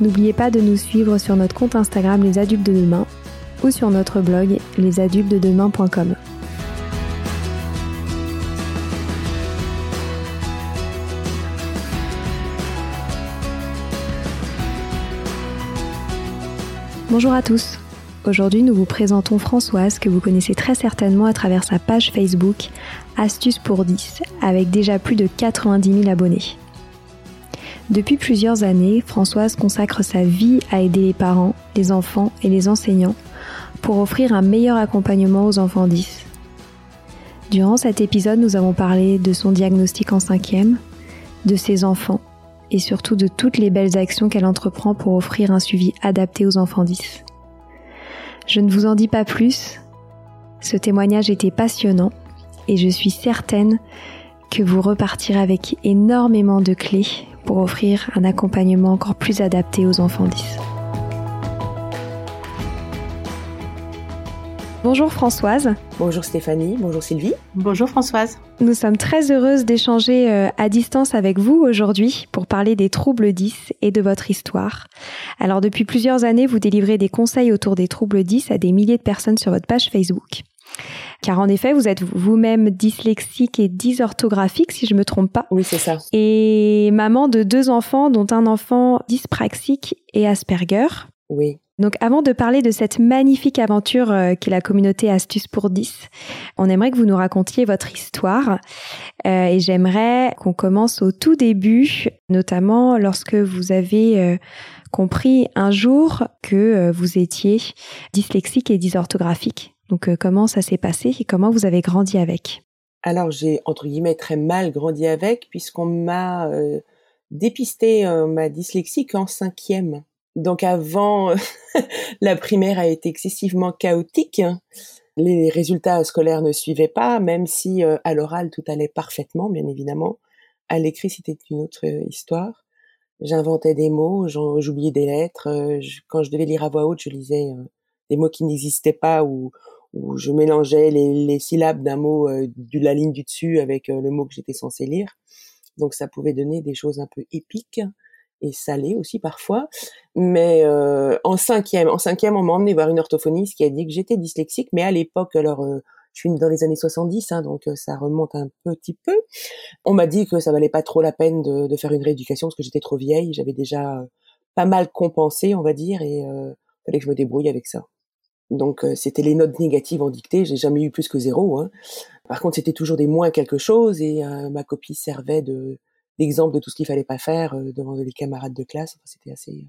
N'oubliez pas de nous suivre sur notre compte Instagram Les Adultes de Demain ou sur notre blog lesadultesdedemain.com. Bonjour à tous. Aujourd'hui, nous vous présentons Françoise que vous connaissez très certainement à travers sa page Facebook Astuces pour 10 avec déjà plus de 90 000 abonnés. Depuis plusieurs années, Françoise consacre sa vie à aider les parents, les enfants et les enseignants pour offrir un meilleur accompagnement aux enfants 10. Durant cet épisode, nous avons parlé de son diagnostic en cinquième, de ses enfants et surtout de toutes les belles actions qu'elle entreprend pour offrir un suivi adapté aux enfants 10. Je ne vous en dis pas plus, ce témoignage était passionnant et je suis certaine que vous repartirez avec énormément de clés pour offrir un accompagnement encore plus adapté aux enfants 10. Bonjour Françoise. Bonjour Stéphanie, bonjour Sylvie. Bonjour Françoise. Nous sommes très heureuses d'échanger euh, à distance avec vous aujourd'hui pour parler des troubles 10 et de votre histoire. Alors depuis plusieurs années, vous délivrez des conseils autour des troubles 10 à des milliers de personnes sur votre page Facebook. Car en effet, vous êtes vous-même dyslexique et dysorthographique, si je me trompe pas. Oui, c'est ça. Et maman de deux enfants, dont un enfant dyspraxique et Asperger. Oui. Donc avant de parler de cette magnifique aventure euh, qu'est la communauté Astuces pour 10, on aimerait que vous nous racontiez votre histoire euh, et j'aimerais qu'on commence au tout début, notamment lorsque vous avez euh, compris un jour que vous étiez dyslexique et dysorthographique. Donc comment ça s'est passé et comment vous avez grandi avec? Alors j'ai entre guillemets très mal grandi avec puisqu'on m'a dépisté ma dyslexie qu'en cinquième. Donc avant, la primaire a été excessivement chaotique. Les résultats scolaires ne suivaient pas, même si euh, à l'oral tout allait parfaitement, bien évidemment. À l'écrit, c'était une autre histoire. J'inventais des mots, j'oubliais des lettres. Euh, quand je devais lire à voix haute, je lisais euh, des mots qui n'existaient pas ou, ou je mélangeais les, les syllabes d'un mot de la ligne du dessus avec le mot que j'étais censé lire. Donc ça pouvait donner des choses un peu épiques et salé aussi parfois. Mais euh, en cinquième, en cinquième, on m'a emmené voir une orthophoniste qui a dit que j'étais dyslexique, mais à l'époque, alors euh, je suis dans les années 70, hein, donc euh, ça remonte un petit peu. On m'a dit que ça valait pas trop la peine de, de faire une rééducation parce que j'étais trop vieille, j'avais déjà pas mal compensé, on va dire, et euh, fallait que je me débrouille avec ça. Donc c'était les notes négatives en dictée, j'ai jamais eu plus que zéro. Hein. Par contre, c'était toujours des moins quelque chose, et ma copie servait de d'exemple de tout ce qu'il fallait pas faire euh, devant les camarades de classe. C'était assez euh,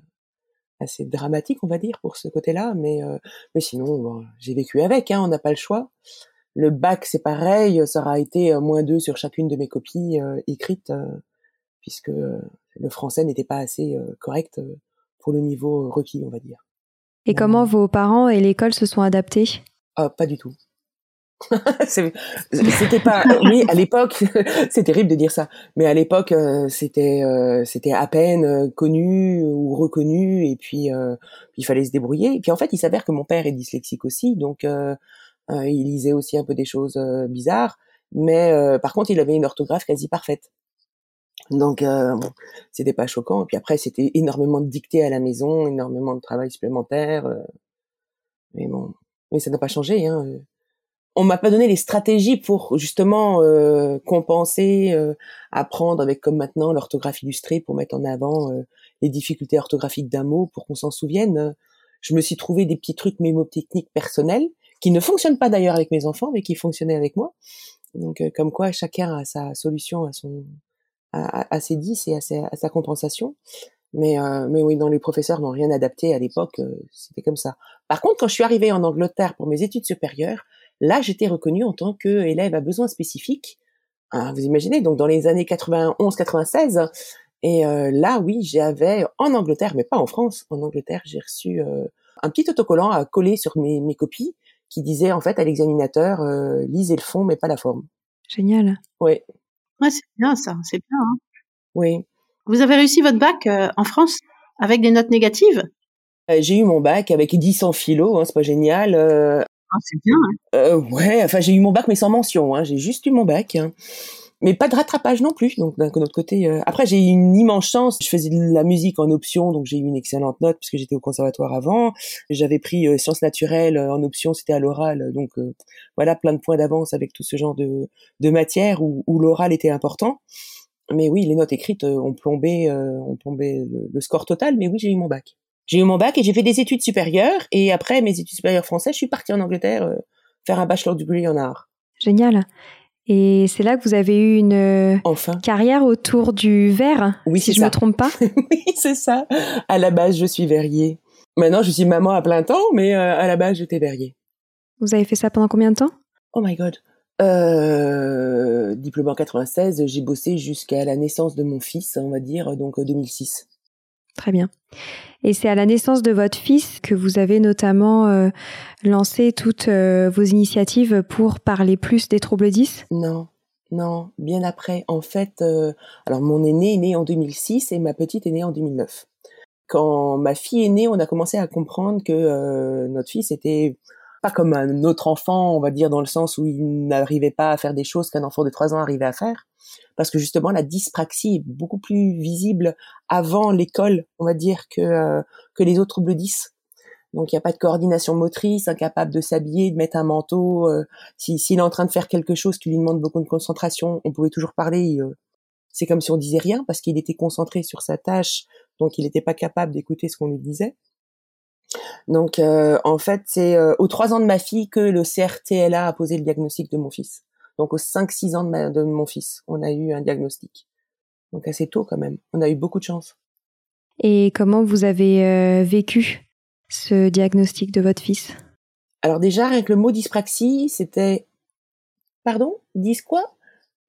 assez dramatique, on va dire, pour ce côté-là. Mais euh, mais sinon, j'ai vécu avec. Hein, on n'a pas le choix. Le bac, c'est pareil. Ça aura été moins deux sur chacune de mes copies écrites, puisque le français n'était pas assez correct pour le niveau requis, on va dire. Et comment vos parents et l'école se sont adaptés? Ah, Pas du tout. c'était pas oui à l'époque c'est terrible de dire ça. Mais à l'époque euh, c'était euh, c'était à peine euh, connu ou reconnu. Et puis il fallait se débrouiller. Et puis en fait il s'avère que mon père est dyslexique aussi. Donc il lisait aussi un peu des choses bizarres. Mais par contre il avait une orthographe quasi parfaite donc bon, c'était pas choquant et puis après c'était énormément de dictées à la maison énormément de travail supplémentaire mais bon mais ça n'a pas changé hein on m'a pas donné les stratégies pour justement euh, compenser, euh, apprendre avec comme maintenant l'orthographe illustrée pour mettre en avant euh, les difficultés orthographiques d'un mot pour qu'on s'en souvienne. Je me suis trouvé des petits trucs mémotechniques personnels qui ne fonctionnent pas d'ailleurs avec mes enfants mais qui fonctionnaient avec moi. Donc comme quoi chacun a sa solution à son à, ses dix et à sa, compensation. Mais, mais oui, non, les professeurs n'ont rien adapté à l'époque, c'était comme ça. Par contre, quand je suis arrivée en Angleterre pour mes études supérieures, Là, j'étais reconnue en tant qu'élève à besoins spécifiques. Hein, vous imaginez, donc dans les années 91-96. Et euh, là, oui, j'avais en Angleterre, mais pas en France. En Angleterre, j'ai reçu euh, un petit autocollant à coller sur mes, mes copies qui disait en fait à l'examinateur euh, lisez le fond mais pas la forme. Génial. Oui. Ouais, c'est bien ça, c'est bien. Hein. Oui. Vous avez réussi votre bac euh, en France avec des notes négatives? Euh, J'ai eu mon bac avec 10 en philo, hein, c'est pas génial. Euh, ah, C'est bien. Hein. ouais, enfin j'ai eu mon bac mais sans mention, hein, j'ai juste eu mon bac. Mais pas de rattrapage non plus. Donc d'un autre côté, euh, après j'ai eu une immense chance. Je faisais de la musique en option, donc j'ai eu une excellente note puisque j'étais au conservatoire avant. J'avais pris euh, sciences naturelles euh, en option, c'était à l'oral, donc euh, voilà plein de points d'avance avec tout ce genre de, de matière où, où l'oral était important. Mais oui, les notes écrites euh, ont plombé, euh, ont plombé le, le score total. Mais oui, j'ai eu mon bac. J'ai eu mon bac et j'ai fait des études supérieures. Et après mes études supérieures françaises, je suis partie en Angleterre faire un bachelor degree en art. Génial. Et c'est là que vous avez eu une euh, Enfin. carrière autour du verre, Oui, si je ça. me trompe pas. oui, c'est ça. À la base, je suis verrier. Maintenant, je suis maman à plein temps, mais euh, à la base, j'étais verrier. Vous avez fait ça pendant combien de temps? Oh my god. Euh, diplôme en 96, j'ai bossé jusqu'à la naissance de mon fils, on va dire, donc euh, 2006. Très bien. Et c'est à la naissance de votre fils que vous avez notamment euh, lancé toutes euh, vos initiatives pour parler plus des troubles 10 Non, non, bien après. En fait, euh, alors mon aîné est né en 2006 et ma petite est née en 2009. Quand ma fille est née, on a commencé à comprendre que notre fils était pas comme un autre enfant, on va dire dans le sens où il n'arrivait pas à faire des choses qu'un enfant de 3 ans arrivait à faire, parce que justement la dyspraxie est beaucoup plus visible avant l'école, on va dire que euh, que les autres troubles 10. Donc il n'y a pas de coordination motrice, incapable de s'habiller, de mettre un manteau. euh, si s'il est en train de faire quelque chose qui lui demande beaucoup de concentration, on pouvait toujours parler. euh, c'est comme si on disait rien parce qu'il était concentré sur sa tâche, donc il n'était pas capable d'écouter ce qu'on lui disait. Donc euh, en fait, c'est euh, aux trois ans de ma fille que le CRTLA a posé le diagnostic de mon fils. Donc aux 5-6 ans de, ma- de mon fils, on a eu un diagnostic. Donc assez tôt quand même. On a eu beaucoup de chance. Et comment vous avez euh, vécu ce diagnostic de votre fils? Alors déjà, rien que le mot dyspraxie, c'était... Pardon? Dis quoi?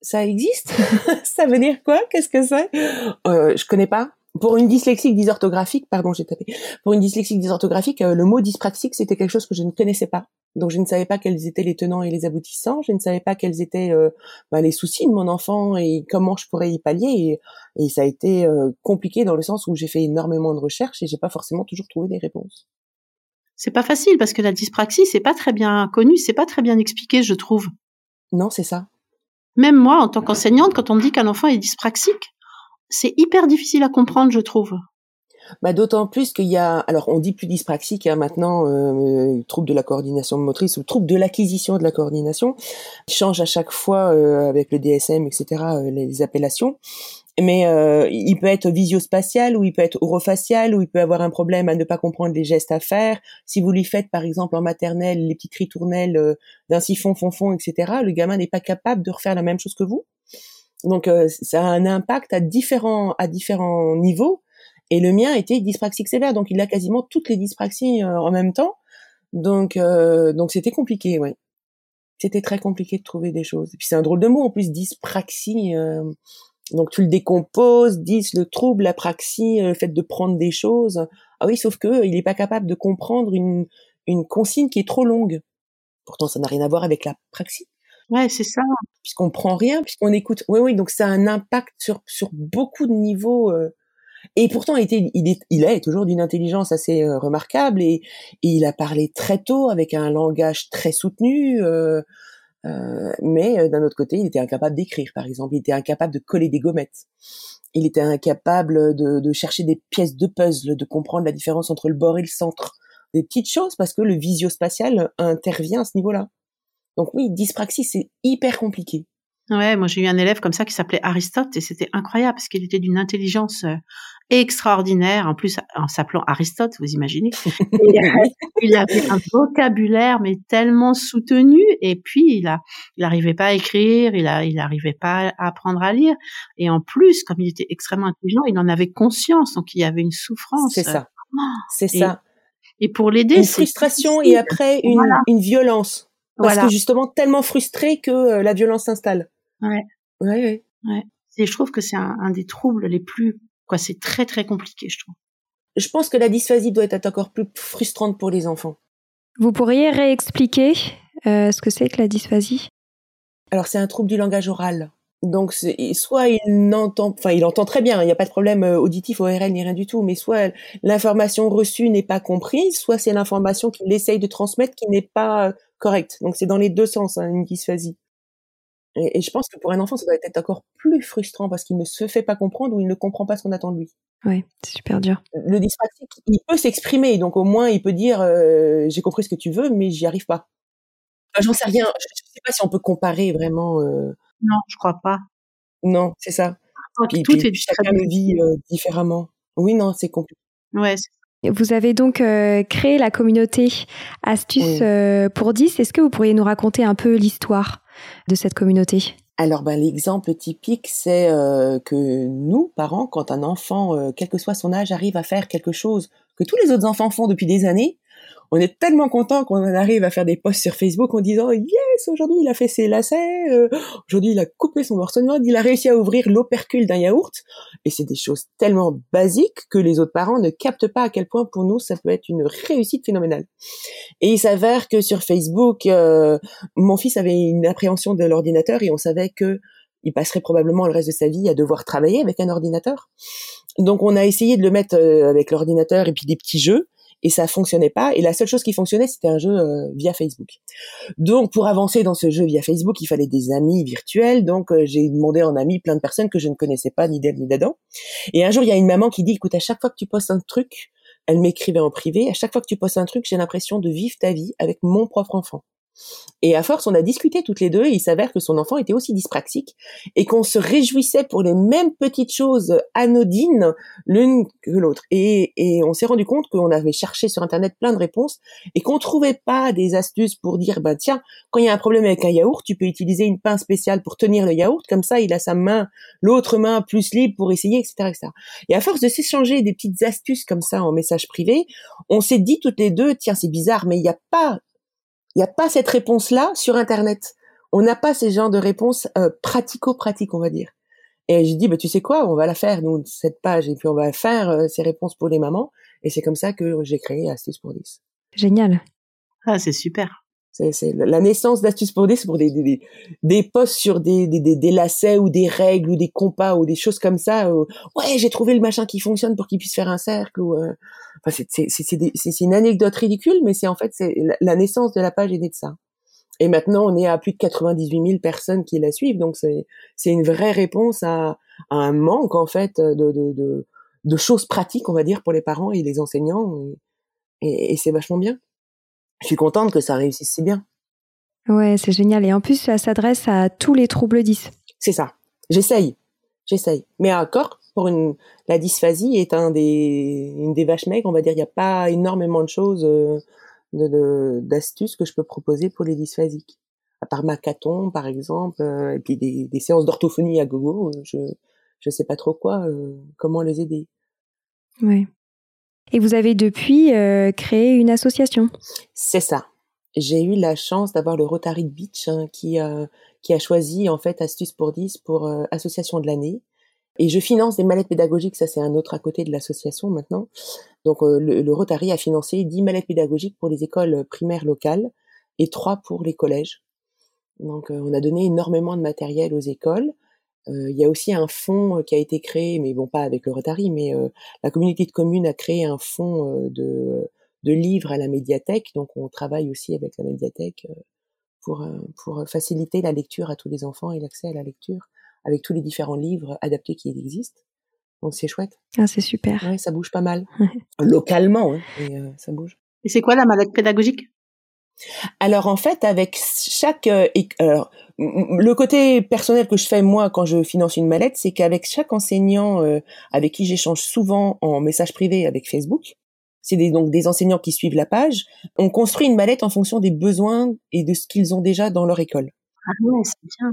Ça existe? Ça veut dire quoi? Qu'est-ce que c'est? Euh, Je connais pas. Pour une dyslexique dysorthographique, pardon, j'ai tapé. Pour une dyslexique dysorthographique, euh, le mot dyspraxique, c'était quelque chose que je ne connaissais pas. Donc je ne savais pas quels étaient les tenants et les aboutissants. Je ne savais pas quels étaient euh, bah, les soucis de mon enfant et comment je pourrais y pallier. Et, et ça a été euh, compliqué dans le sens où j'ai fait énormément de recherches et j'ai pas forcément toujours trouvé des réponses. C'est pas facile parce que la dyspraxie, c'est pas très bien connu, c'est pas très bien expliqué, je trouve. Non, c'est ça. Même moi, en tant qu'enseignante, quand on me dit qu'un enfant est dyspraxique, c'est hyper difficile à comprendre, je trouve. Bah, d'autant plus qu'il y a, alors on dit plus dyspraxique hein, maintenant, euh, trouble de la coordination motrice ou trouble de l'acquisition de la coordination, qui change à chaque fois euh, avec le DSM, etc. euh, les appellations. Mais euh, il peut être visio-spatial ou il peut être orofacial ou il peut avoir un problème à ne pas comprendre les gestes à faire. Si vous lui faites par exemple en maternelle les petites ritournelles euh, d'un siphon fond etc. Le gamin n'est pas capable de refaire la même chose que vous. Donc euh, ça a un impact à différents à différents niveaux. Et le mien était dyspraxique sévère, donc il a quasiment toutes les dyspraxies euh, en même temps. Donc euh, donc c'était compliqué, ouais. C'était très compliqué de trouver des choses. Et puis c'est un drôle de mot en plus dyspraxie. euh, donc tu le décomposes, dys le trouble, la praxie, euh, le fait de prendre des choses. Ah oui, sauf que il n'est pas capable de comprendre une une consigne qui est trop longue. Pourtant ça n'a rien à voir avec la praxie Ouais, c'est ça. puisqu'on prend rien, puisqu'on écoute. Oui, oui, donc ça a un impact sur sur beaucoup de niveaux. euh. Et pourtant, il, était, il, est, il est toujours d'une intelligence assez euh, remarquable et, et il a parlé très tôt avec un langage très soutenu. euh, euh, mais euh, d'un autre côté, il était incapable d'écrire, par exemple. Il était incapable de coller des gommettes. Il était incapable de, de chercher des pièces de puzzle, de comprendre la différence entre le bord et le centre. Des petites choses parce que le visio-spatial intervient à ce niveau-là. Donc oui, dyspraxie, c'est hyper compliqué. Ouais, moi j'ai eu un élève comme ça qui s'appelait Aristote et c'était incroyable parce qu'il était d'une intelligence euh, extraordinaire, en plus en s'appelant Aristote, vous imaginez. Euh, il avait un vocabulaire mais tellement soutenu et puis il a, il arrivait pas à écrire, il a, il arrivait pas à apprendre à lire et en plus comme il était extrêmement intelligent, il en avait conscience donc il y avait une souffrance. C'est ça. C'est Et ça. Et pour l'aider, Une c'est frustration et après une, Voilà. une violence. Parce Voilà. que justement, tellement frustré que euh, la violence s'installe. Ouais. Ouais, ouais. Et je trouve que c'est un, un des troubles les plus, quoi, c'est très très compliqué, je trouve. je pense que la dysphasie doit être encore plus frustrante pour les enfants. Vous pourriez réexpliquer euh, ce que c'est que la dysphasie? Alors c'est un trouble du langage oral. Donc soit il entend, enfin il entend très bien, il n'y a pas de problème euh, auditif, ORL ni rien du tout, mais soit l'information reçue n'est pas comprise, soit c'est l'information qu'il essaye de transmettre qui n'est pas euh, correcte. Donc c'est dans les deux sens hein, une dysphasie. Et, je pense que pour un enfant, ça doit être encore plus frustrant parce qu'il ne se fait pas comprendre ou il ne comprend pas ce qu'on attend de lui. Oui, c'est super dur. Le dyspraxique, il peut s'exprimer, donc au moins il peut dire euh, j'ai compris ce que tu veux, mais j'y arrive pas. J'en sais rien. Je ne sais pas si on peut comparer vraiment. Euh... Non, je crois pas. Non, c'est ça. Puis, tout est chacun le vit euh, différemment. Oui, non, c'est compliqué. Ouais, vous avez donc euh, créé la communauté Astuces euh, pour 10. Est-ce que vous pourriez nous raconter un peu l'histoire de cette communauté? Alors, ben, l'exemple typique, c'est euh, que nous, parents, quand un enfant, quel que soit son âge, arrive à faire quelque chose que tous les autres enfants font depuis des années, on est tellement content qu'on arrive à faire des posts sur Facebook en disant yes aujourd'hui il a fait ses lacets, euh, aujourd'hui il a coupé son morceau de il a réussi à ouvrir l'opercule d'un yaourt et c'est des choses tellement basiques que les autres parents ne captent pas à quel point pour nous ça peut être une réussite phénoménale. Et il s'avère que sur Facebook, euh, mon fils avait une appréhension de l'ordinateur et on savait que il passerait probablement le reste de sa vie à devoir travailler avec un ordinateur. Donc on a essayé de le mettre euh, avec l'ordinateur et puis des petits jeux et ça fonctionnait pas. Et la seule chose qui fonctionnait, c'était un jeu euh, via Facebook. Donc, pour avancer dans ce jeu via Facebook, il fallait des amis virtuels. Donc, euh, j'ai demandé en ami plein de personnes que je ne connaissais pas ni d'elle ni d'Adam. Et un jour, il y a une maman qui dit, écoute, à chaque fois que tu postes un truc, elle m'écrivait en privé, à chaque fois que tu postes un truc, j'ai l'impression de vivre ta vie avec mon propre enfant. Et à force, on a discuté toutes les deux et il s'avère que son enfant était aussi dyspraxique et qu'on se réjouissait pour les mêmes petites choses anodines l'une que l'autre. Et, et on s'est rendu compte qu'on avait cherché sur Internet plein de réponses et qu'on trouvait pas des astuces pour dire, bah tiens, quand il y a un problème avec un yaourt, tu peux utiliser une pince spéciale pour tenir le yaourt, comme ça il a sa main, l'autre main plus libre pour essayer, etc. etc. Et à force de s'échanger des petites astuces comme ça en message privé, on s'est dit toutes les deux, tiens c'est bizarre, mais il n'y a pas il n'y a pas cette réponse-là sur Internet. On n'a pas ces genres de réponses euh, pratico-pratiques, on va dire. Et j'ai dit, bah, tu sais quoi, on va la faire, nous, cette page, et puis on va faire euh, ces réponses pour les mamans. Et c'est comme ça que j'ai créé Astuces pour 10. Génial. Ah, c'est super. C'est la naissance d'Astuces pour 10 pour des, des, des posts sur des, des, des, lacets ou des règles ou des compas ou des choses comme ça. ouais, j'ai trouvé le machin qui fonctionne pour qu'il puisse faire un cercle. Ou, euh, enfin, c'est une anecdote ridicule, mais c'est en fait c'est la naissance de la page est née de ça. Et maintenant, on est à plus de 98 000 personnes qui la suivent, donc c'est c'est une vraie réponse à, un manque en fait de, de, de, choses pratiques, on va dire, pour les parents et les enseignants, et c'est vachement bien je suis contente que ça réussisse si bien. Ouais, c'est génial. Et en plus, ça s'adresse à tous les troubles 10. C'est ça. J'essaye. J'essaye. Mais encore, pour une, la dysphasie est un des, une des vaches maigres, on va dire, il n'y a pas énormément de choses, euh, de, d'astuces que je peux proposer pour les dysphasiques. À part Macaton, par exemple, euh, et puis des, des séances d'orthophonie à gogo, euh, je, je sais pas trop quoi, comment les aider. Ouais. Et vous avez depuis euh, créé une association. C'est ça. J'ai eu la chance d'avoir le Rotary Beach hein, qui, a, qui a choisi en fait Astuce pour 10 pour euh, association de l'année. Et je finance des mallettes pédagogiques, ça c'est un autre à côté de l'association maintenant. Donc euh, le, le, Rotary a financé 10 mallettes pédagogiques pour les écoles primaires locales et 3 pour les collèges. Donc on a donné énormément de matériel aux écoles. Euh, il y a aussi un fonds euh, qui a été créé, mais bon pas avec le Rotary, mais euh, la communauté de communes a créé un fonds de, de livres à la médiathèque. Donc on travaille aussi avec la médiathèque pour, pour faciliter la lecture à tous les enfants et l'accès à la lecture avec tous les différents livres adaptés qui existent. Donc c'est chouette. Ah c'est super. Ouais, ça bouge pas mal. Localement, hein, et, ça bouge. Et c'est quoi la maladie pédagogique? Alors en fait, avec chaque alors le côté personnel que je fais moi quand je finance une mallette, c'est qu'avec chaque enseignant euh, avec qui j'échange souvent en message privé avec Facebook, c'est des, donc des enseignants qui suivent la page, on construit une mallette en fonction des besoins et de ce qu'ils ont déjà dans leur école. Ah ouais, c'est bien.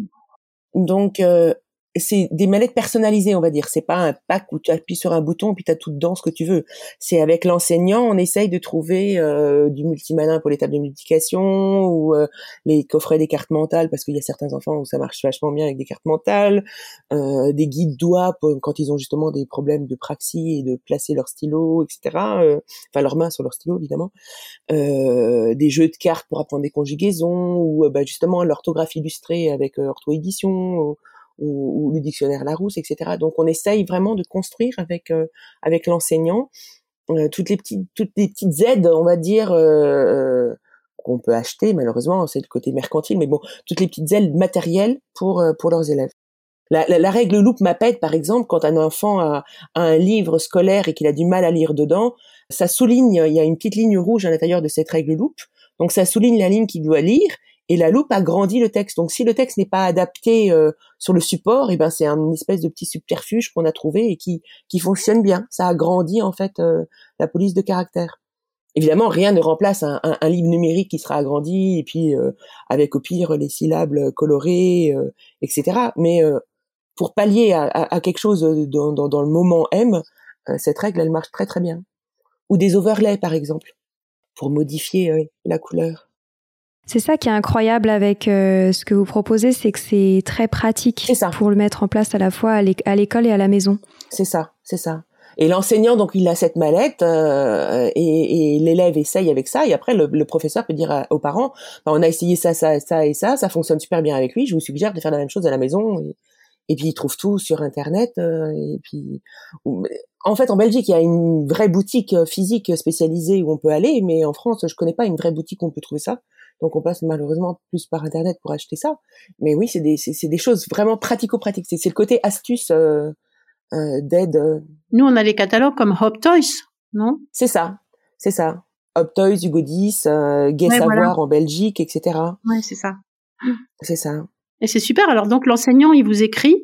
Donc euh, c'est des mallettes personnalisées, on va dire. C'est pas un pack où tu appuies sur un bouton puis tu as tout dedans ce que tu veux. C'est avec l'enseignant, on essaye de trouver euh, du multimalin pour les tables de multiplication ou euh, les coffrets des cartes mentales parce qu'il y a certains enfants où ça marche vachement bien avec des cartes mentales, euh, des guides doigts pour, quand ils ont justement des problèmes de praxie et de placer leur stylo, etc. Euh, enfin leurs mains sur leur stylo évidemment. Euh, des jeux de cartes pour apprendre des conjugaisons ou bah, justement l'orthographie illustrée avec ortho édition ou, le dictionnaire Larousse, etc. Donc on essaye vraiment de construire avec euh, avec l'enseignant euh, toutes les petites toutes les petites aides, on va dire. Euh, qu'on peut acheter malheureusement c'est le côté mercantile mais bon toutes les petites aides matérielles pour pour leurs élèves la, la, la règle loupe MAPED, par exemple, quand un enfant a, a un livre scolaire et qu'il a du mal à lire dedans, ça souligne, il y a une petite ligne rouge à l'intérieur de cette règle loupe, donc ça souligne la ligne qu'il doit lire et la loupe agrandit le texte. Donc si le texte n'est pas adapté euh, sur le support, et eh ben c'est un espèce de petit subterfuge qu'on a trouvé et qui qui fonctionne bien. Ça agrandit en fait euh, la police de caractère. Évidemment, rien ne remplace un, un, livre numérique qui sera agrandi et puis euh, avec au pire les syllabes colorées, etc. Mais pour pallier à, à, quelque chose dans, dans, dans, le moment M, cette règle elle marche très très bien. Ou des overlays par exemple pour modifier la couleur. C'est ça qui est incroyable avec euh, ce que vous proposez, c'est que c'est très pratique ça. pour le mettre en place à la fois à l'école et à la maison. C'est ça, c'est ça. Et l'enseignant, donc, il a cette mallette euh, et, et l'élève essaye avec ça. Et après, le, le professeur peut dire aux parents bah, "On a essayé ça, ça, ça et ça. Ça fonctionne super bien avec lui. Je vous suggère de faire la même chose à la maison." Et, et puis il trouve tout sur Internet. Euh, et puis, en fait, en Belgique, il y a une vraie boutique physique spécialisée où on peut aller, mais en France, je connais pas une vraie boutique où on peut trouver ça. Donc on passe malheureusement plus par internet pour acheter ça. Mais oui, c'est des c'est des choses vraiment pratico-pratiques. C'est le côté astuce euh, euh, d'aide. Euh. Nous, on a les catalogues comme Hop Toys, non? C'est ça, c'est ça. Hop Toys, Hugo 10, euh, Gay Savoir en Belgique, etc. Ouais, c'est ça. C'est ça. Et c'est super. Alors donc l'enseignant, il vous écrit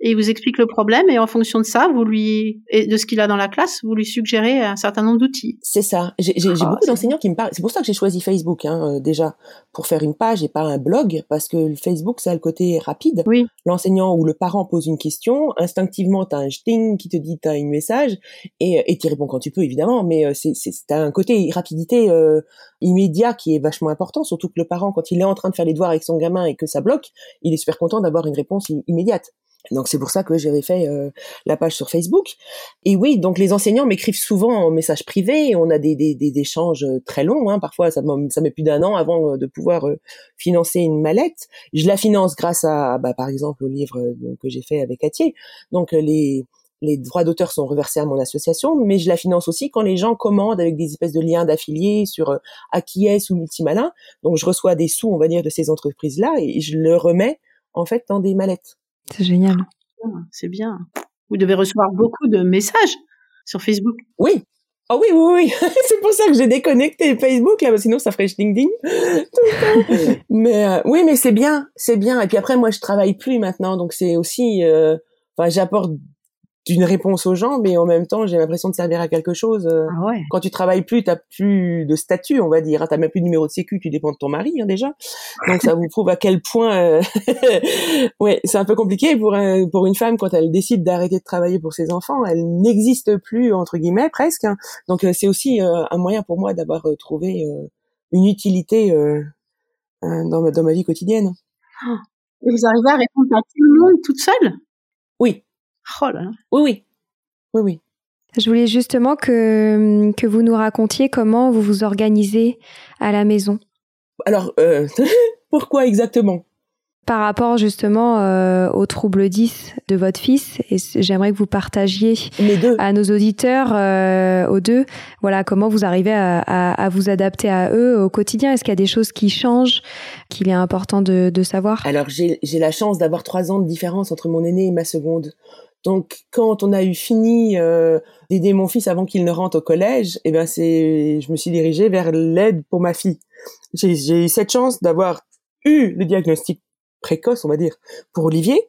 et il vous explique le problème et en fonction de ça, vous lui et de ce qu'il a dans la classe, vous lui suggérez un certain nombre d'outils. C'est ça. J'ai oh, beaucoup d'enseignants qui me parlent. C'est pour ça que j'ai choisi Facebook hein, euh, déjà pour faire une page et pas un blog parce que le Facebook ça a le côté rapide. Oui. L'enseignant ou le parent pose une question, instinctivement t'as un sting qui te dit t'as un message et et tu réponds quand tu peux évidemment, mais euh, c'est c'est t'as un côté rapidité euh, immédiat qui est vachement important, surtout que le parent quand il est en train de faire les devoirs avec son gamin et que ça bloque, il est super content d'avoir une réponse immédiate. Donc c'est pour ça que j'avais fait euh, la page sur Facebook. Et oui, donc les enseignants m'écrivent souvent en message privé. On a des, des, des échanges très longs. Hein. Parfois, ça, ça met plus d'un an avant euh, de pouvoir euh, financer une mallette. Je la finance grâce à, bah, par exemple, au livre que j'ai fait avec Atier. Donc les les droits d'auteur sont reversés à mon association, mais je la finance aussi quand les gens commandent avec des espèces de liens d'affiliés sur euh, Acquies ou Multimalin. Donc je reçois des sous, on va dire, de ces entreprises-là et je le remets en fait dans des mallettes. C'est génial. C'est bien. Vous devez recevoir beaucoup de messages sur Facebook. Oui. Oh oui, oui, oui. c'est pour ça que j'ai déconnecté Facebook là, sinon ça ferait ding ding mais euh, oui, mais c'est bien, c'est bien. Et puis après, moi, je travaille plus maintenant, donc c'est aussi, euh, enfin, j'apporte d'une réponse aux gens, mais en même temps, j'ai l'impression de servir à quelque chose. Euh. Ah quand tu travailles plus, t'as plus de statut, on va dire. T'as même plus de numéro de sécu, tu dépends de ton mari hein, déjà. Donc ça vous prouve à quel point, euh... ouais, c'est un peu compliqué pour pour une femme quand elle décide d'arrêter de travailler pour ses enfants. Elle n'existe plus entre guillemets presque. Hein. Donc euh, c'est aussi euh, un moyen pour moi d'avoir trouvé une utilité dans ma, dans ma vie quotidienne. Et vous arrivez à répondre à tout le monde toute seule? Oui, Oh oui, oui. Oui, oui. Je voulais justement que, que vous nous racontiez comment vous vous organisez à la maison. Alors, euh, pourquoi exactement? Par rapport justement euh, au trouble 10 de votre fils, et j'aimerais que vous partagiez à nos auditeurs, euh, aux deux, voilà comment vous arrivez à, à, à, vous adapter à eux au quotidien. Est-ce qu'il y a des choses qui changent, qu'il est important de, de savoir? Alors j'ai la chance d'avoir trois ans de différence entre mon aîné et ma seconde. Donc, quand on a eu fini euh, d'aider mon fils avant qu'il ne rentre au collège, eh ben c'est, je me suis dirigée vers l'aide pour ma fille. J'ai eu cette chance d'avoir eu le diagnostic précoce, on va dire, pour Olivier.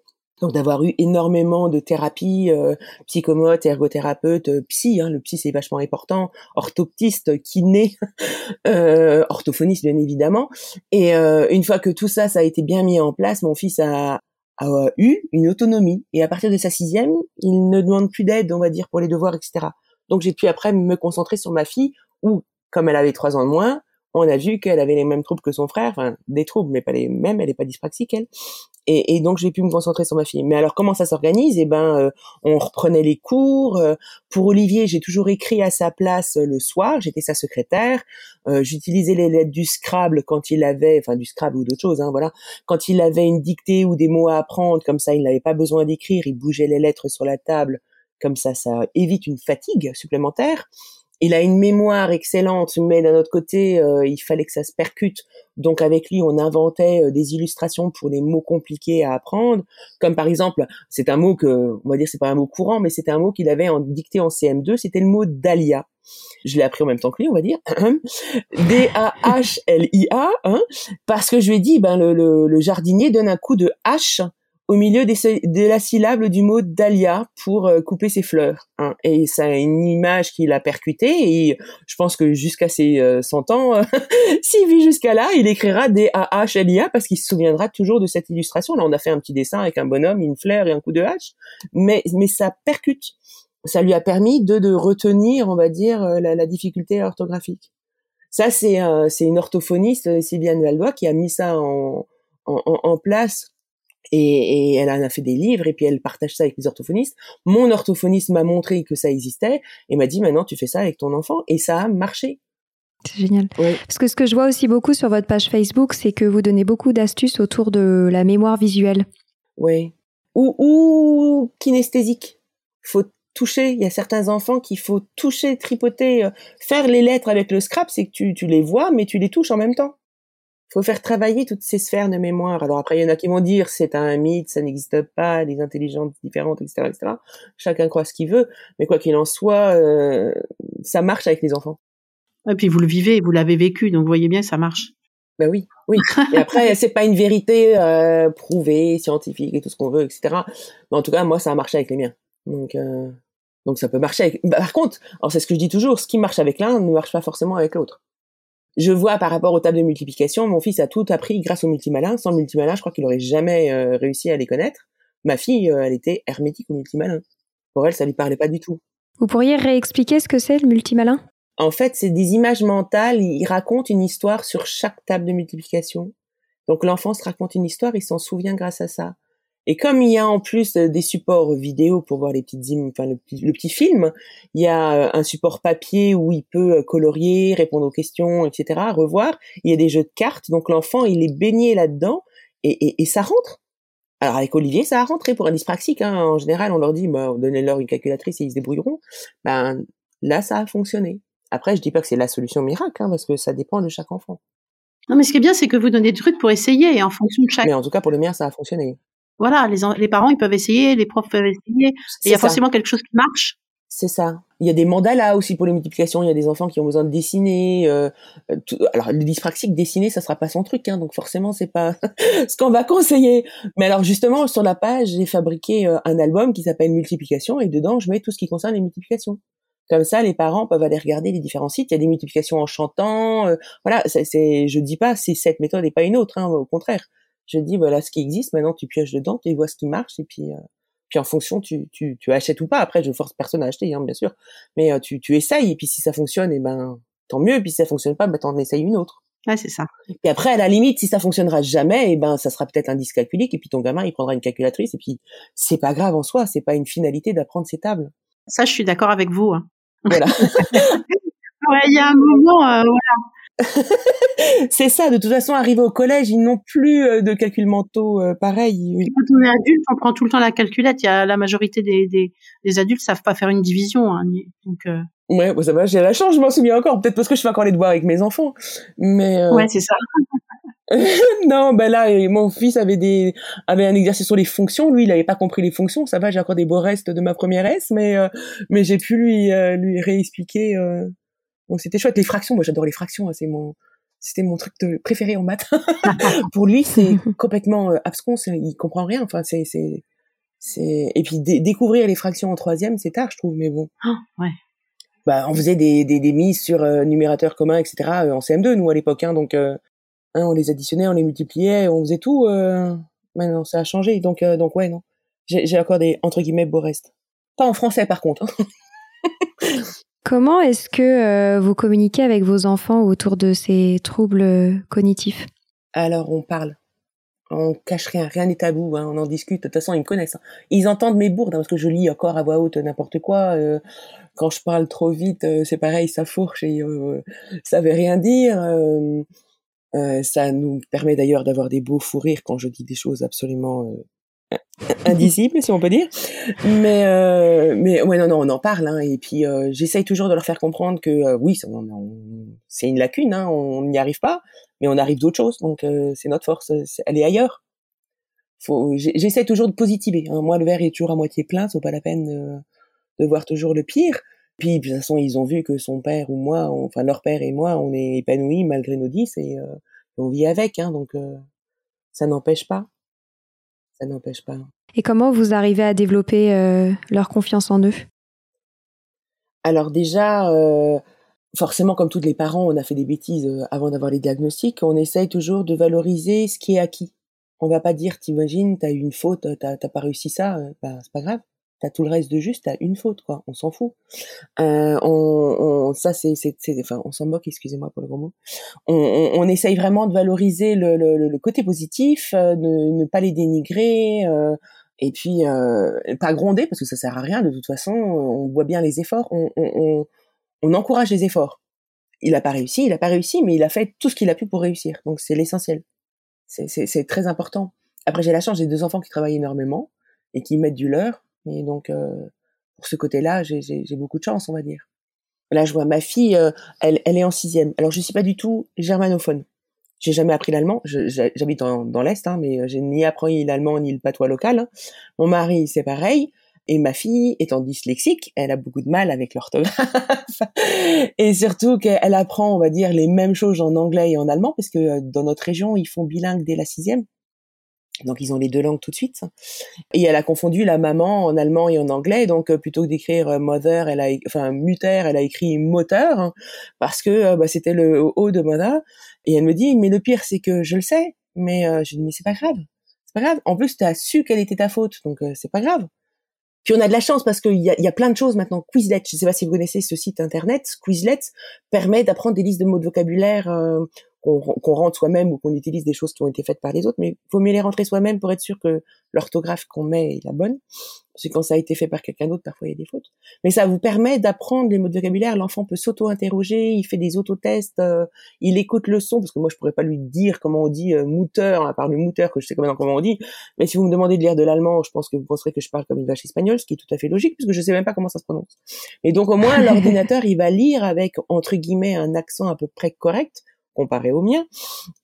Donc d'avoir eu énormément de thérapie, euh, psychomote, ergothérapeute, euh, psy, hein, le psy c'est vachement important, orthoptiste, kiné, euh, orthophoniste bien évidemment. Et euh, une fois que tout ça, ça a été bien mis en place, mon fils a, a eu une autonomie. Et à partir de sa sixième, il ne demande plus d'aide, on va dire, pour les devoirs, etc. Donc j'ai pu après me concentrer sur ma fille, où, comme elle avait trois ans de moins, on a vu qu'elle avait les mêmes troubles que son frère, enfin des troubles, mais pas les mêmes, elle n'est pas dyspraxique elle. Et, et donc j'ai pu me concentrer sur ma fille. Mais alors comment ça s'organise? Eh ben, euh, on reprenait les cours. Euh, pour Olivier, j'ai toujours écrit à sa place euh, le soir. J'étais sa secrétaire. J'utilisais les lettres du Scrabble quand il avait, enfin du Scrabble ou d'autres choses, hein, voilà. Quand il avait une dictée ou des mots à apprendre, comme ça, il n'avait pas besoin d'écrire. Il bougeait les lettres sur la table, comme ça, ça évite une fatigue supplémentaire il a une mémoire excellente, mais d'un autre côté, euh, il fallait que ça se percute. Donc avec lui, on inventait euh, des illustrations pour des mots compliqués à apprendre, comme par exemple, c'est un mot que, on va dire, c'est pas un mot courant, mais c'était un mot qu'il avait en dicté en CM2, c'était le mot dahlia. Je l'ai appris en même temps que lui, on va dire. D-A-H-L-I-A, hein, parce que je lui ai dit, ben le, le, le jardinier donne un coup de hache au milieu des, de la syllabe du mot dahlia pour euh, couper ses fleurs. Hein. Et a une image qui l'a percuté et je pense que jusqu'à ses 100 euh, ans, s'il vit jusqu'à là, il écrira D-A-H-L-I-A parce qu'il se souviendra toujours de cette illustration. Là, on a fait un petit dessin avec un bonhomme, une fleur et un coup de hache, mais, mais ça percute. Ça lui a permis de, de retenir, on va dire, euh, la, difficulté orthographique. Ça, c'est c'est une orthophoniste, Sylviane Valdois, qui a mis ça en, en place et, et, elle en a fait des livres et puis elle partage ça avec les orthophonistes. Mon orthophoniste m'a montré que ça existait et m'a dit maintenant tu fais ça avec ton enfant et ça a marché. C'est génial. Parce que ce que je vois aussi beaucoup sur votre page Facebook, c'est que vous donnez beaucoup d'astuces autour de la mémoire visuelle. Oui. Ou, ou kinesthésique. Faut toucher. Il y a certains enfants qu'il faut toucher, tripoter, euh, faire les lettres avec le scrap, c'est que tu, tu les vois, mais tu les touches en même temps faut faire travailler toutes ces sphères de mémoire. Alors après, il y en a qui vont dire c'est un mythe, ça n'existe pas, des intelligences différentes, etc., etc. Chacun croit ce qu'il veut, mais quoi qu'il en soit, euh, ça marche avec les enfants. Et puis vous le vivez, vous l'avez vécu, donc vous voyez bien, ça marche. Ben oui, oui. Et après, c'est pas une vérité euh, prouvée, scientifique et tout ce qu'on veut, etc. Mais en tout cas, moi, ça a marché avec les miens. Donc, euh, donc ça peut marcher. Avec... Bah, par contre, alors c'est ce que je dis toujours, ce qui marche avec l'un ne marche pas forcément avec l'autre je vois par rapport aux tables de multiplication, mon fils a tout appris grâce au multimalin. Sans multimalin, je crois qu'il aurait jamais euh, réussi à les connaître. Ma fille, euh, elle était hermétique au multimalin. Pour elle, ça lui parlait pas du tout. Vous pourriez réexpliquer ce que c'est le multimalin? En fait, c'est des images mentales. Il raconte une histoire sur chaque table de multiplication. Donc l'enfant se raconte une histoire, il s'en souvient grâce à ça. Et comme il y a en plus euh, des supports vidéo pour voir les petites enfin le petit, le petit film, il y a euh, un support papier où il peut euh, colorier, répondre aux questions, etc. Revoir. Il y a des jeux de cartes, donc l'enfant il est baigné là-dedans et, et, et, ça rentre. Alors avec Olivier, ça a rentré pour un dyspraxique. Hein. En général, on leur dit, bah, donnez-leur une calculatrice et ils se débrouilleront. Ben là, ça a fonctionné. Après, je dis pas que c'est la solution miracle, hein, parce que ça dépend de chaque enfant. Non, mais ce qui est bien, c'est que vous donnez des trucs pour essayer et en fonction de chaque. Mais en tout cas, pour le mien, ça a fonctionné voilà, les, les parents, ils peuvent essayer, les profs peuvent essayer. Il y a forcément quelque chose qui marche. C'est ça. Il y a des mandalas aussi pour les multiplications. Il y a des enfants qui ont besoin de dessiner. Euh, alors le dyspraxique dessiner, ça sera pas son truc, hein, donc forcément c'est pas ce qu'on va conseiller. Mais alors justement sur la page, j'ai fabriqué euh, un album qui s'appelle Multiplication et dedans je mets tout ce qui concerne les multiplications. Comme ça, les parents peuvent aller regarder les différents sites. Il y a des multiplications en chantant. Euh, voilà, c'est, je dis pas c'est cette méthode et pas une autre. Hein, au contraire, je dis voilà ce qui existe, maintenant tu pioches dedans, tu vois ce qui marche et puis euh, puis en fonction tu, tu, tu achètes ou pas. Après je force personne à acheter hein, bien sûr, mais euh, tu tu essayes et puis si ça fonctionne et eh ben tant mieux et puis si ça fonctionne pas ben t'en essayes une autre. Ouais, c'est ça. Et après, à la limite, si ça fonctionnera jamais, et eh ben, ça sera peut-être un dyscalculique, et puis ton gamin, il prendra une calculatrice, et puis c'est pas grave en soi, c'est pas une finalité d'apprendre ces tables. Ça, je suis d'accord avec vous. Hein. Voilà. ouais, il y a un moment, euh, voilà, c'est ça, de toute façon, arrivé au collège, ils n'ont plus euh, de calculs mentaux euh, pareils. Quand on est adulte, on prend tout le temps la calculette. Il y a la majorité des, des, des adultes savent pas faire une division. Hein, donc, euh... Ouais, ça va, j'ai la chance, je m'en souviens encore. Peut-être parce que je fais encore les devoirs avec mes enfants. Mais euh, Ouais, c'est ça. non, ben là, mon fils avait des avait un exercice sur les fonctions. Lui, il avait pas compris les fonctions. Ça va, j'ai encore des beaux restes de ma première S, mais mais j'ai pu lui lui réexpliquer donc c'était chouette. Les fractions, moi j'adore les fractions. Hein, c'est mon, c'était mon truc de préféré en maths. Pour lui, c'est complètement euh, abscon. Il comprend rien. Enfin, c'est, c'est, c'est. Et puis découvrir les fractions en troisième, c'est tard, je trouve. Mais bon. Oh, ouais. Bah, on faisait des, des, des mises sur euh, numérateur commun, etc. Euh, en CM2, nous à l'époque. Hein, donc, hein, on les additionnait, on les multipliait, on faisait tout. Maintenant, ça a changé. Donc, euh, donc ouais, non. J'ai encore des, entre guillemets, beaux restes. Pas en français, par contre. Hein. Comment est-ce que euh, vous communiquez avec vos enfants autour de ces troubles cognitifs? Alors, on parle. On cache rien, rien n'est tabou, hein, on en discute. De toute façon, ils me connaissent. Hein. Ils entendent mes bourdes, parce que je lis encore à voix haute n'importe quoi. Euh, quand je parle trop vite, c'est pareil, ça fourche et ça veut rien dire. Euh, ça nous permet d'ailleurs d'avoir des beaux fous rires quand je dis des choses absolument euh, indicibles, si on peut dire. Mais euh, mais ouais non non on en parle hein, et puis euh, j'essaye toujours de leur faire comprendre que euh, oui c'est une lacune, hein, on n'y arrive pas, mais on arrive d'autres choses donc c'est notre force, elle est ailleurs. J'essaie toujours de positiver. Hein. Moi le verre est toujours à moitié plein, c'est pas la peine de voir toujours le pire. Puis, de toute façon, ils ont vu que son père ou moi, enfin leur père et moi, on est épanouis malgré nos dix et euh, on vit avec, hein, donc euh, ça n'empêche pas. Ça n'empêche pas. Et comment vous arrivez à développer euh, leur confiance en eux? Alors déjà, forcément, comme tous les parents, on a fait des bêtises avant d'avoir les diagnostics. On essaye toujours de valoriser ce qui est acquis. On va pas dire, t'imagines, t'as eu une faute, t'as pas réussi ça, bah, c'est pas grave t'as tout le reste de juste, t'as une faute, quoi. On s'en fout. Euh, on, ça, c'est, c'est, enfin, on s'en moque, excusez-moi pour le gros mot. On, on, essaye vraiment de valoriser le, le, côté positif, euh, de ne pas les dénigrer, euh, et puis euh, pas gronder parce que ça sert à rien. De toute façon, on voit bien les efforts. On, on, on encourage les efforts. Il a pas réussi, il a pas réussi, mais il a fait tout ce qu'il a pu pour réussir. Donc c'est l'essentiel. C'est, c'est, c'est très important. Après, j'ai la chance, j'ai deux enfants qui travaillent énormément et qui mettent du leur et donc, euh, pour ce côté-là, j'ai beaucoup de chance, on va dire. Là, je vois ma fille, euh, elle, elle est en sixième. Alors, je suis pas du tout germanophone. J'ai jamais appris l'allemand. J'habite dans, dans l'est, hein, mais j'ai ni appris l'allemand ni le patois local. Mon mari, c'est pareil. Et ma fille, étant dyslexique, elle a beaucoup de mal avec l'orthographe. et surtout qu'elle apprend, on va dire, les mêmes choses en anglais et en allemand, parce que euh, dans notre région, ils font bilingue dès la sixième. Donc ils ont les deux langues tout de suite. Et elle a confondu la maman en allemand et en anglais. Donc euh, plutôt que d'écrire euh, mother, elle a, enfin mutter, elle a écrit moteur hein, parce que euh, bah, c'était le haut de mother. Et elle me dit mais le pire c'est que je le sais. Mais je dis mais c'est pas grave, c'est pas grave. En plus tu as su quelle était ta faute, donc c'est pas grave. Puis on a de la chance parce qu'il y a, y a plein de choses maintenant. Quizlet, je sais pas si vous connaissez ce site internet. Quizlet permet d'apprendre des listes de mots de vocabulaire qu'on rentre soi-même ou qu'on utilise des choses qui ont été faites par les autres, mais il faut mieux les rentrer soi-même pour être sûr que l'orthographe qu'on met est la bonne. Parce que quand ça a été fait par quelqu'un d'autre, parfois il y a des fautes. Mais ça vous permet d'apprendre les mots de vocabulaire. L'enfant peut s'auto-interroger, il fait des autotests, euh, il écoute le son, parce que moi je pourrais pas lui dire comment on dit euh, mouteur, à part le mouteur que je sais comment on dit. Mais si vous me demandez de lire de l'allemand, je pense que vous penserez que je parle comme une vache espagnole, ce qui est tout à fait logique, puisque je sais même pas comment ça se prononce. Et donc au moins l'ordinateur, il va lire avec entre guillemets un accent à peu près correct comparé au mien.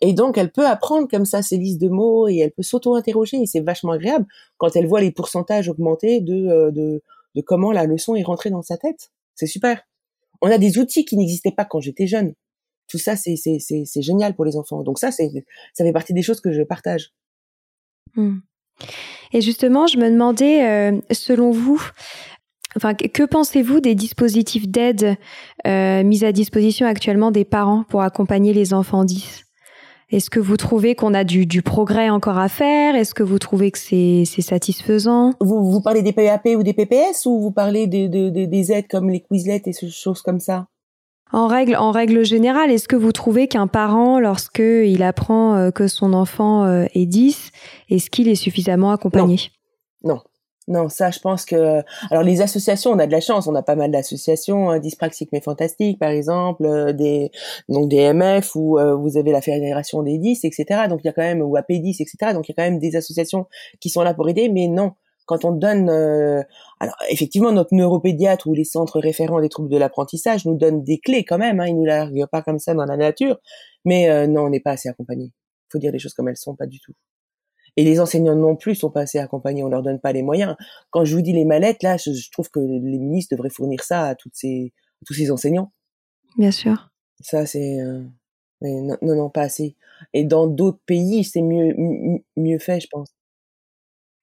Et donc, elle peut apprendre comme ça ses listes de mots et elle peut s'auto-interroger et c'est vachement agréable quand elle voit les pourcentages augmenter de, euh, de, de comment la leçon est rentrée dans sa tête. C'est super. On a des outils qui n'existaient pas quand j'étais jeune. Tout ça, c'est, c'est, c'est, génial pour les enfants. Donc ça, c'est, ça fait partie des choses que je partage. Mmh. Et justement, je me demandais, euh, selon vous, Enfin, que pensez-vous des dispositifs d'aide euh, mis à disposition actuellement des parents pour accompagner les enfants 10 Est-ce que vous trouvez qu'on a du, du, progrès encore à faire? Est-ce que vous trouvez que c'est satisfaisant? Vous, vous parlez des PAP ou des PPS ou vous parlez de, de, de, des aides comme les Quizlet et ces choses comme ça? En règle, en règle générale, est-ce que vous trouvez qu'un parent, lorsque il apprend euh, que son enfant euh, est 10, est-ce qu'il est suffisamment accompagné? Non. ça, je pense que. Alors, les associations, on a de la chance, on a pas mal d'associations, hein, mais fantastique, par exemple, euh, des donc des MF où euh, vous avez la fédération des 10, etc. Donc il y a quand même ou AP10, etc. Donc il y a quand même des associations qui sont là pour aider, mais non, quand on donne, euh, alors effectivement, notre neuropédiatre ou les centres référents des troubles de l'apprentissage nous donnent des clés quand même, hein, ils nous larguent pas comme ça dans la nature, mais non, on n'est pas assez accompagné. Faut dire les choses comme elles sont, pas du tout. Et les enseignants non plus sont pas assez accompagnés, on leur donne pas les moyens. Quand je vous dis les mallettes, là, je, trouve que les ministres devraient fournir ça à toutes ces, tous ces enseignants. Bien sûr. Ça, c'est euh, non, non, pas assez. Et dans d'autres pays, c'est mieux, mieux fait, je pense.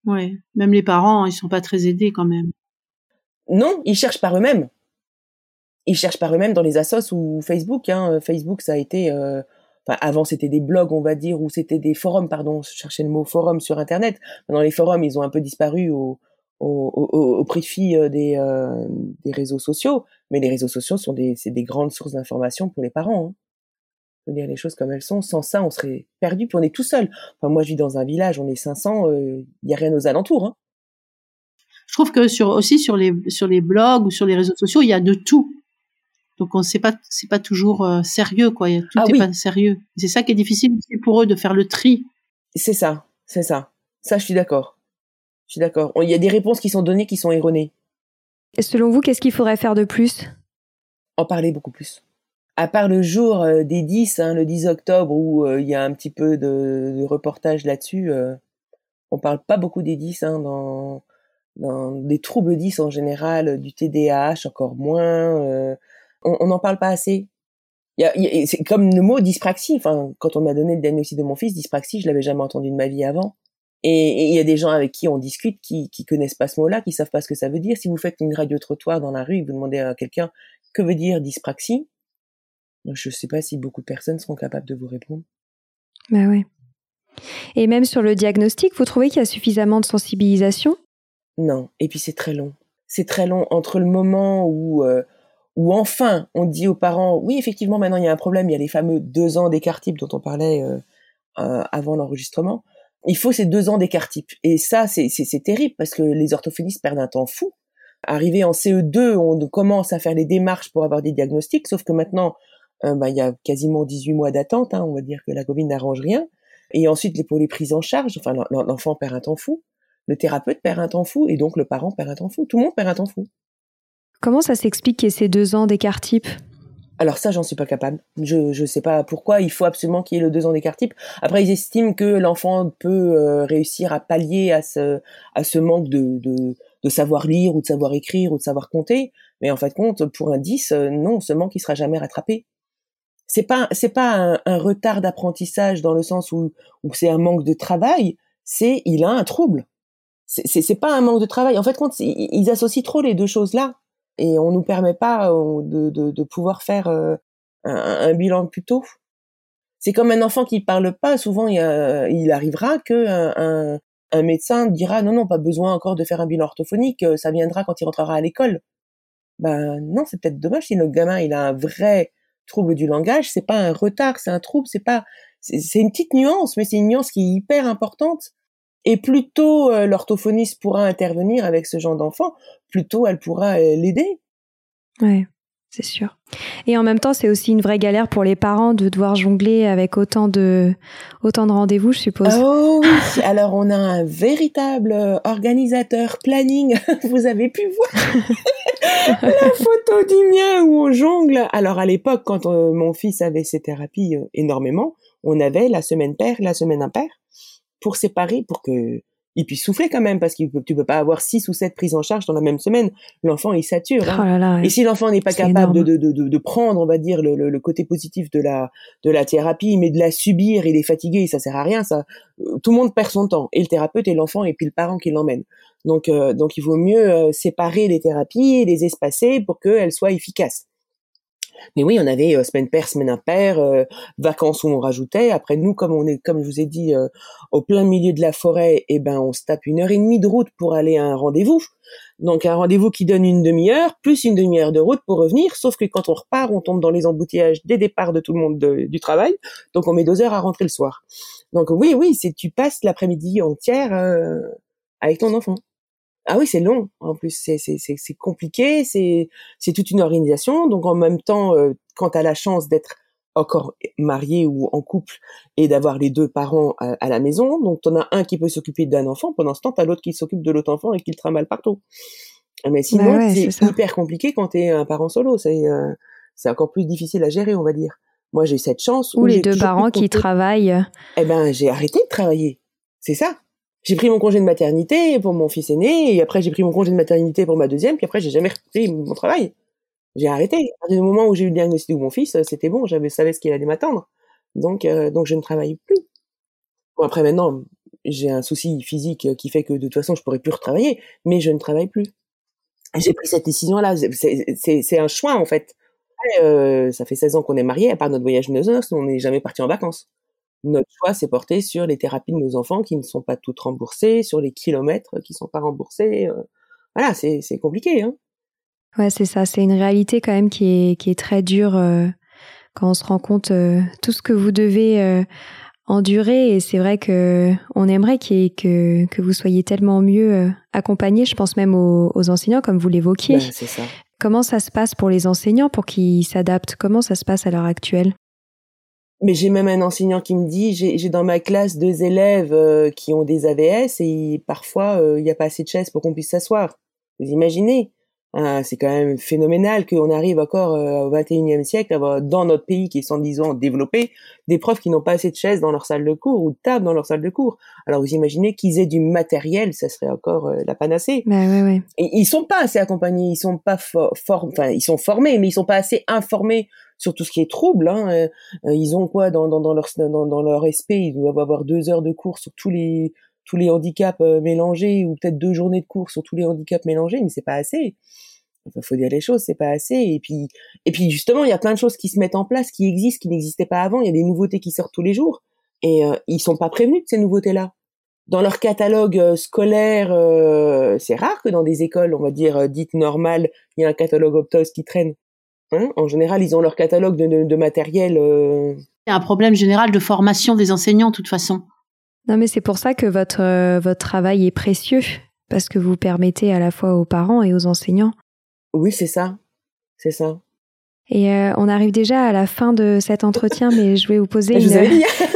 Ouais, même les parents, ils sont pas très aidés quand même. Non, ils cherchent par eux-mêmes. Ils cherchent par eux-mêmes dans les assos ou Facebook. Hein. Facebook, ça a été euh, enfin avant c'était des blogs on va dire ou c'était des forums pardon je cherchais le mot forum sur internet. Maintenant les forums ils ont un peu disparu au au, au, au profit euh, des, euh, des réseaux sociaux. Mais les réseaux sociaux sont des c'est des grandes sources d'information pour les parents hein. faut dire les choses comme elles sont. Sans ça on serait perdu puis on est tout seul. Enfin moi je vis dans un village on est 500 il y a rien aux alentours hein. je trouve que sur aussi sur les sur les blogs ou sur les réseaux sociaux il y a de tout donc on sait pas, c'est pas toujours euh, sérieux quoi. Tout Ah oui. pas sérieux. C'est ça qui est difficile aussi pour eux de faire le tri. c'est ça c'est ça ça je suis d'accord je suis d'accord il y a des réponses qui sont données qui sont erronées Et selon vous, qu'est-ce qu'il faudrait faire de plus? En parler beaucoup plus. À part le jour euh, des 10, hein, le 10 octobre, où euh, il y a un petit peu de, de reportage là-dessus, euh, on parle pas beaucoup des 10 hein, dans, dans des troubles 10 en général, du TDAH encore moins. On n'en parle pas assez. Il y a- il y a- c'est comme le mot dyspraxie. Enfin, quand on m'a donné le diagnostic de mon fils, dyspraxie, je l'avais jamais entendu de ma vie avant. Et et il y a des gens avec qui on discute qui qui connaissent pas ce mot-là, qui savent pas ce que ça veut dire. Si vous faites une radio trottoir dans la rue et vous demandez à quelqu'un que veut dire dyspraxie, je sais pas si beaucoup de personnes seront capables de vous répondre. Bah ouais. Et même sur le diagnostic, vous trouvez qu'il y a suffisamment de sensibilisation? Non. Et puis c'est très long. C'est très long entre le moment où euh, où enfin on dit aux parents oui effectivement maintenant il y a un problème, il y a les fameux deux ans d'écart type dont on parlait euh, euh, avant l'enregistrement. Il faut ces deux ans d'écart type. Et ça c'est terrible parce que les orthophonistes perdent un temps fou. Arrivé en CE2, on commence à faire les démarches pour avoir des diagnostics, sauf que maintenant euh, bah, il y a quasiment 18 mois d'attente. Hein, on va dire que la Covid n'arrange rien. Et ensuite pour les prises en charge, enfin l'en- l'enfant perd un temps fou le thérapeute perd un temps fou et donc le parent perd un temps fou. Tout le monde perd un temps fou. Comment ça s'explique qu'il y ait ces deux ans d'écart type? Alors ça, j'en suis pas capable. Je je sais pas pourquoi il faut absolument qu'il y ait le deux ans d'écart type. Après, ils estiment que l'enfant peut euh, réussir à pallier à ce à ce manque de, de de savoir lire ou de savoir écrire ou de savoir compter. Mais en fait, compte pour un 10, euh, non, ce manque il sera jamais rattrapé. C'est pas c'est pas un, retard d'apprentissage dans le sens où où c'est un manque de travail. C'est il a un trouble. C'est pas un manque de travail. En fait, compte ils ils associent trop les deux choses là et on nous permet pas euh, de, de, de pouvoir faire euh, un, un bilan plus tôt. C'est comme un enfant qui parle pas. Souvent, il, il arrivera que un, un, médecin dira non, non, pas besoin encore de faire un bilan orthophonique. euh, Ça viendra quand il rentrera à l'école. Ben non, c'est peut-être dommage si notre gamin il a un vrai trouble du langage. C'est pas un retard, c'est un trouble. C'est pas, c'est une petite nuance, mais c'est une nuance qui est hyper importante. Et plus tôt euh, l'orthophoniste pourra intervenir avec ce genre d'enfant, plus tôt elle pourra euh, l'aider. Ouais, c'est sûr. Et en même temps, c'est aussi une vraie galère pour les parents de devoir jongler avec autant de, autant de rendez-vous, je suppose. Oh oui, alors on a un véritable euh, organisateur planning. Vous avez pu voir la photo du mien où on jongle. Alors à l'époque, quand mon fils avait ses thérapies euh, énormément, on avait la semaine paire, la semaine impaire, pour séparer, pour que il puisse souffler quand même, parce que tu peux pas avoir six ou sept prises en charge dans la même semaine. L'enfant il sature. hein. Oh là là. ouais. Et si l'enfant n'est pas capable de, de, de, de prendre, on va dire, le, le, le côté positif de la, de la thérapie, mais de la subir, il est fatigué, ça sert à rien, ça, euh, tout le monde perd son temps, et le thérapeute et l'enfant, et puis le parent qui l'emmène. Donc, euh, donc il vaut mieux euh, séparer les thérapies et les espacer pour qu'elles soient efficaces. Mais oui, on avait euh, semaine paire, semaine impaire, euh, vacances où on rajoutait. Après nous, comme on est, comme je vous ai dit, euh, au plein milieu de la forêt, eh ben on se tape une heure et demie de route pour aller à un rendez-vous. Donc un rendez-vous qui donne une demi-heure plus une demi-heure de route pour revenir. Sauf que quand on repart, on tombe dans les embouteillages des départs de tout le monde de- du travail. Donc on met deux heures à rentrer le soir. Donc oui, oui, c'est tu passes l'après-midi entière euh, avec ton enfant. Ah oui, c'est long. En plus, c'est c'est compliqué. C'est c'est toute une organisation. Donc en même temps, euh, quand tu as la chance d'être encore marié ou en couple et d'avoir les deux parents à, à la maison, donc t'en as un qui peut s'occuper d'un enfant, pendant ce temps t'as l'autre qui s'occupe de l'autre enfant et qui le trimballe partout. Mais sinon, Bah ouais, c'est hyper compliqué quand t'es un parent solo. C'est euh, c'est encore plus difficile à gérer, on va dire. Moi, j'ai cette chance. Ou où les deux parents qui travaillent. eh ben, j'ai arrêté de travailler. C'est ça. J'ai pris mon congé de maternité pour mon fils aîné, et après j'ai pris mon congé de maternité pour ma deuxième, puis après j'ai jamais repris mon travail. J'ai arrêté. À partir du moment où j'ai eu le diagnostic de mon fils, euh, c'était bon, j'avais savais ce qu'il allait m'attendre. Donc, euh, donc je ne travaille plus. Bon, après maintenant, j'ai un souci physique qui fait que de toute façon je pourrais plus retravailler, mais je ne travaille plus. J'ai pris cette décision-là. C'est- C'est un choix en fait. après, ça fait 16 ans qu'on est mariés, à part notre voyage de noces, on n'est jamais parti en vacances. Notre choix s'est porté sur les thérapies de nos enfants qui ne sont pas toutes remboursées, sur les kilomètres qui sont pas remboursés. voilà, c'est compliqué. Hein. Ouais, c'est ça. C'est une réalité quand même qui est, qui est très dure quand on se rend compte tout ce que vous devez endurer et c'est vrai que on aimerait que, que vous soyez tellement mieux euh, accompagnés, je pense même aux, enseignants comme vous l'évoquiez. Ben, c'est ça. Comment ça se passe pour les enseignants pour qu'ils s'adaptent? Comment ça se passe à l'heure actuelle? Mais j'ai même un enseignant qui me dit, j'ai dans ma classe deux élèves euh, qui ont des AVS et parfois euh, il n'y a pas assez de chaises pour qu'on puisse s'asseoir. Vous imaginez ah, c'est quand même phénoménal qu'on arrive encore euh, au 21e siècle à avoir dans notre pays qui est 110 ans développé des profs qui n'ont pas assez de chaises dans leur salle de cours ou de tables dans leur salle de cours. Alors vous imaginez qu'ils aient du matériel, ça serait encore euh, la panacée. Bah, ouais, ouais. Et ils sont pas assez accompagnés, ils sont pas for enfin ils sont formés, mais ils sont pas assez informés sur tout ce qui est trouble. Hein. Euh, ils ont quoi dans, dans, dans leur dans, dans leur SP, ils doivent avoir deux heures de cours sur tous les tous les handicaps euh, mélangés ou peut-être deux journées de cours sur tous les handicaps mélangés, mais c'est pas assez. Enfin, faut dire les choses, c'est pas assez. Et puis, et puis justement, il y a plein de choses qui se mettent en place, qui existent, qui n'existaient pas avant. Il y a des nouveautés qui sortent tous les jours, et euh, ils sont pas prévenus de ces nouveautés-là. Dans leur catalogue euh, scolaire, euh, c'est rare que dans des écoles, on va dire dites normales, il y a un catalogue Optos qui traîne. Hein en général, ils ont leur catalogue de, de, de matériel. C'est un problème général de formation des enseignants, de toute façon. Non, mais c'est pour ça que votre, euh, votre travail est précieux, parce que vous permettez à la fois aux parents et aux enseignants. Oui, c'est ça. C'est ça. Et euh, on arrive déjà à la fin de cet entretien, mais je vais vous poser une,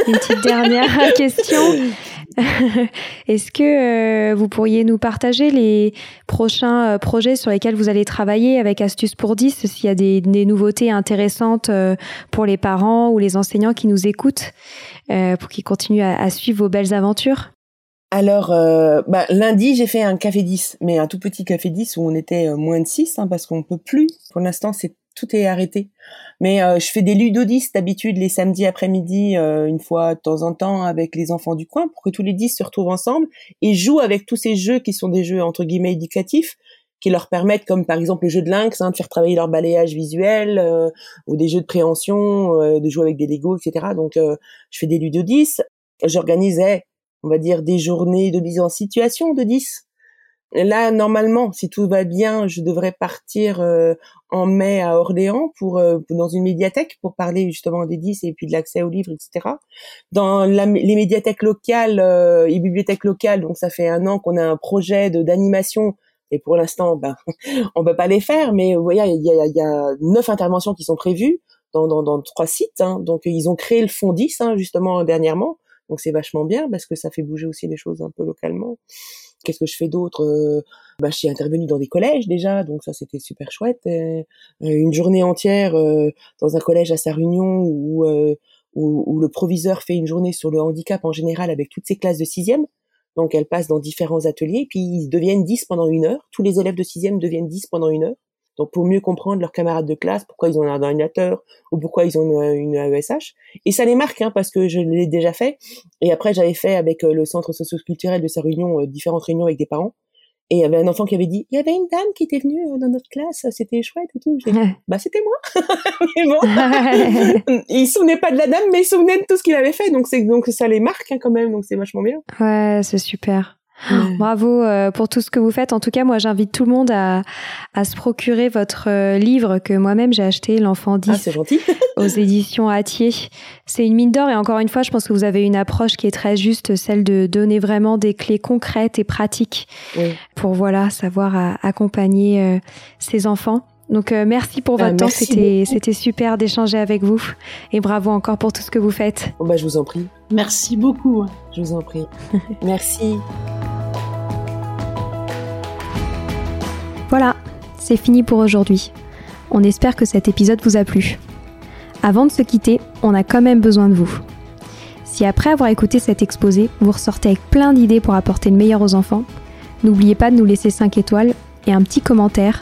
une, petite dernière question. Est-ce que euh, vous pourriez nous partager les prochains euh, projets sur lesquels vous allez travailler avec Astuces pour 10, s'il y a des, nouveautés intéressantes euh, pour les parents ou les enseignants qui nous écoutent, pour qu'ils continuent à, suivre vos belles aventures? Alors, bah, lundi, j'ai fait un café 10, mais un tout petit café 10 où on était moins de 6, hein, parce qu'on peut plus. Pour l'instant, c'est tout est arrêté. Mais euh, je fais des ludodis d'habitude les samedis après-midi, euh, une fois de temps en temps avec les enfants du coin, pour que tous les dix se retrouvent ensemble et jouent avec tous ces jeux qui sont des jeux entre guillemets éducatifs, qui leur permettent, comme par exemple le jeu de lynx, hein, de faire travailler leur balayage visuel, euh, ou des jeux de préhension, de jouer avec des Lego, etc. Donc je fais des ludodis. J'organisais, on va dire, des journées de mise en situation de 10 Là, normalement, si tout va bien, je devrais partir euh, en mai à Orléans pour euh, dans une médiathèque pour parler justement des 10 et puis de l'accès aux livres, etc. Dans la, les médiathèques locales euh, et bibliothèques locales, donc ça fait un an qu'on a un projet d'animation et pour l'instant, ben, on peut pas les faire, mais vous voyez, il y a, y a neuf interventions qui sont prévues dans, dans, dans trois sites. Hein. donc ils ont créé le fond 10 hein, justement dernièrement, donc c'est vachement bien parce que ça fait bouger aussi les choses un peu localement. Qu'est-ce que je fais d'autre euh, bah, Je suis intervenue dans des collèges déjà, donc ça c'était super chouette. Euh, une journée entière euh, dans un collège à sa réunion où, où, où, le proviseur fait une journée sur le handicap en général avec toutes ses classes de sixième. Donc elles passent dans différents ateliers, puis ils deviennent 10 pendant une heure. Tous les élèves de sixième deviennent 10 pendant une heure. Donc pour mieux comprendre leurs camarades de classe, pourquoi ils ont un ordinateur ou pourquoi ils ont une, AESH. Et ça les marque hein, parce que je l'ai déjà fait. Et après j'avais fait avec euh, le centre socio-culturel de sa réunion euh, différentes réunions avec des parents. Et il y avait un enfant qui avait dit, il y avait une dame qui était venue euh, dans notre classe, c'était chouette et tout. J'ai dit, bah c'était moi. mais bon, il se souvenait pas de la dame, mais il se souvenait de tout ce qu'il avait fait. Donc c'est donc ça les marque hein, quand même. Donc c'est vachement bien. Ouais, c'est super. Bravo euh, pour tout ce que vous faites. En tout cas, moi, j'invite tout le monde à, à se procurer votre euh, livre que moi-même j'ai acheté, L'enfant 10, ah, aux éditions Atier. C'est une mine d'or et encore une fois, je pense que vous avez une approche qui est très juste, celle de donner vraiment des clés concrètes et pratiques pour voilà savoir accompagner euh, ces enfants. Donc merci pour votre temps, c'était c'était super d'échanger avec vous et bravo encore pour tout ce que vous faites. Oh, bah, je vous en prie. Merci beaucoup. Je vous en prie. merci. Voilà, c'est fini pour aujourd'hui. On espère que cet épisode vous a plu. Avant de se quitter, on a quand même besoin de vous. Si après avoir écouté cet exposé, vous ressortez avec plein d'idées pour apporter le meilleur aux enfants, n'oubliez pas de nous laisser 5 étoiles et un petit commentaire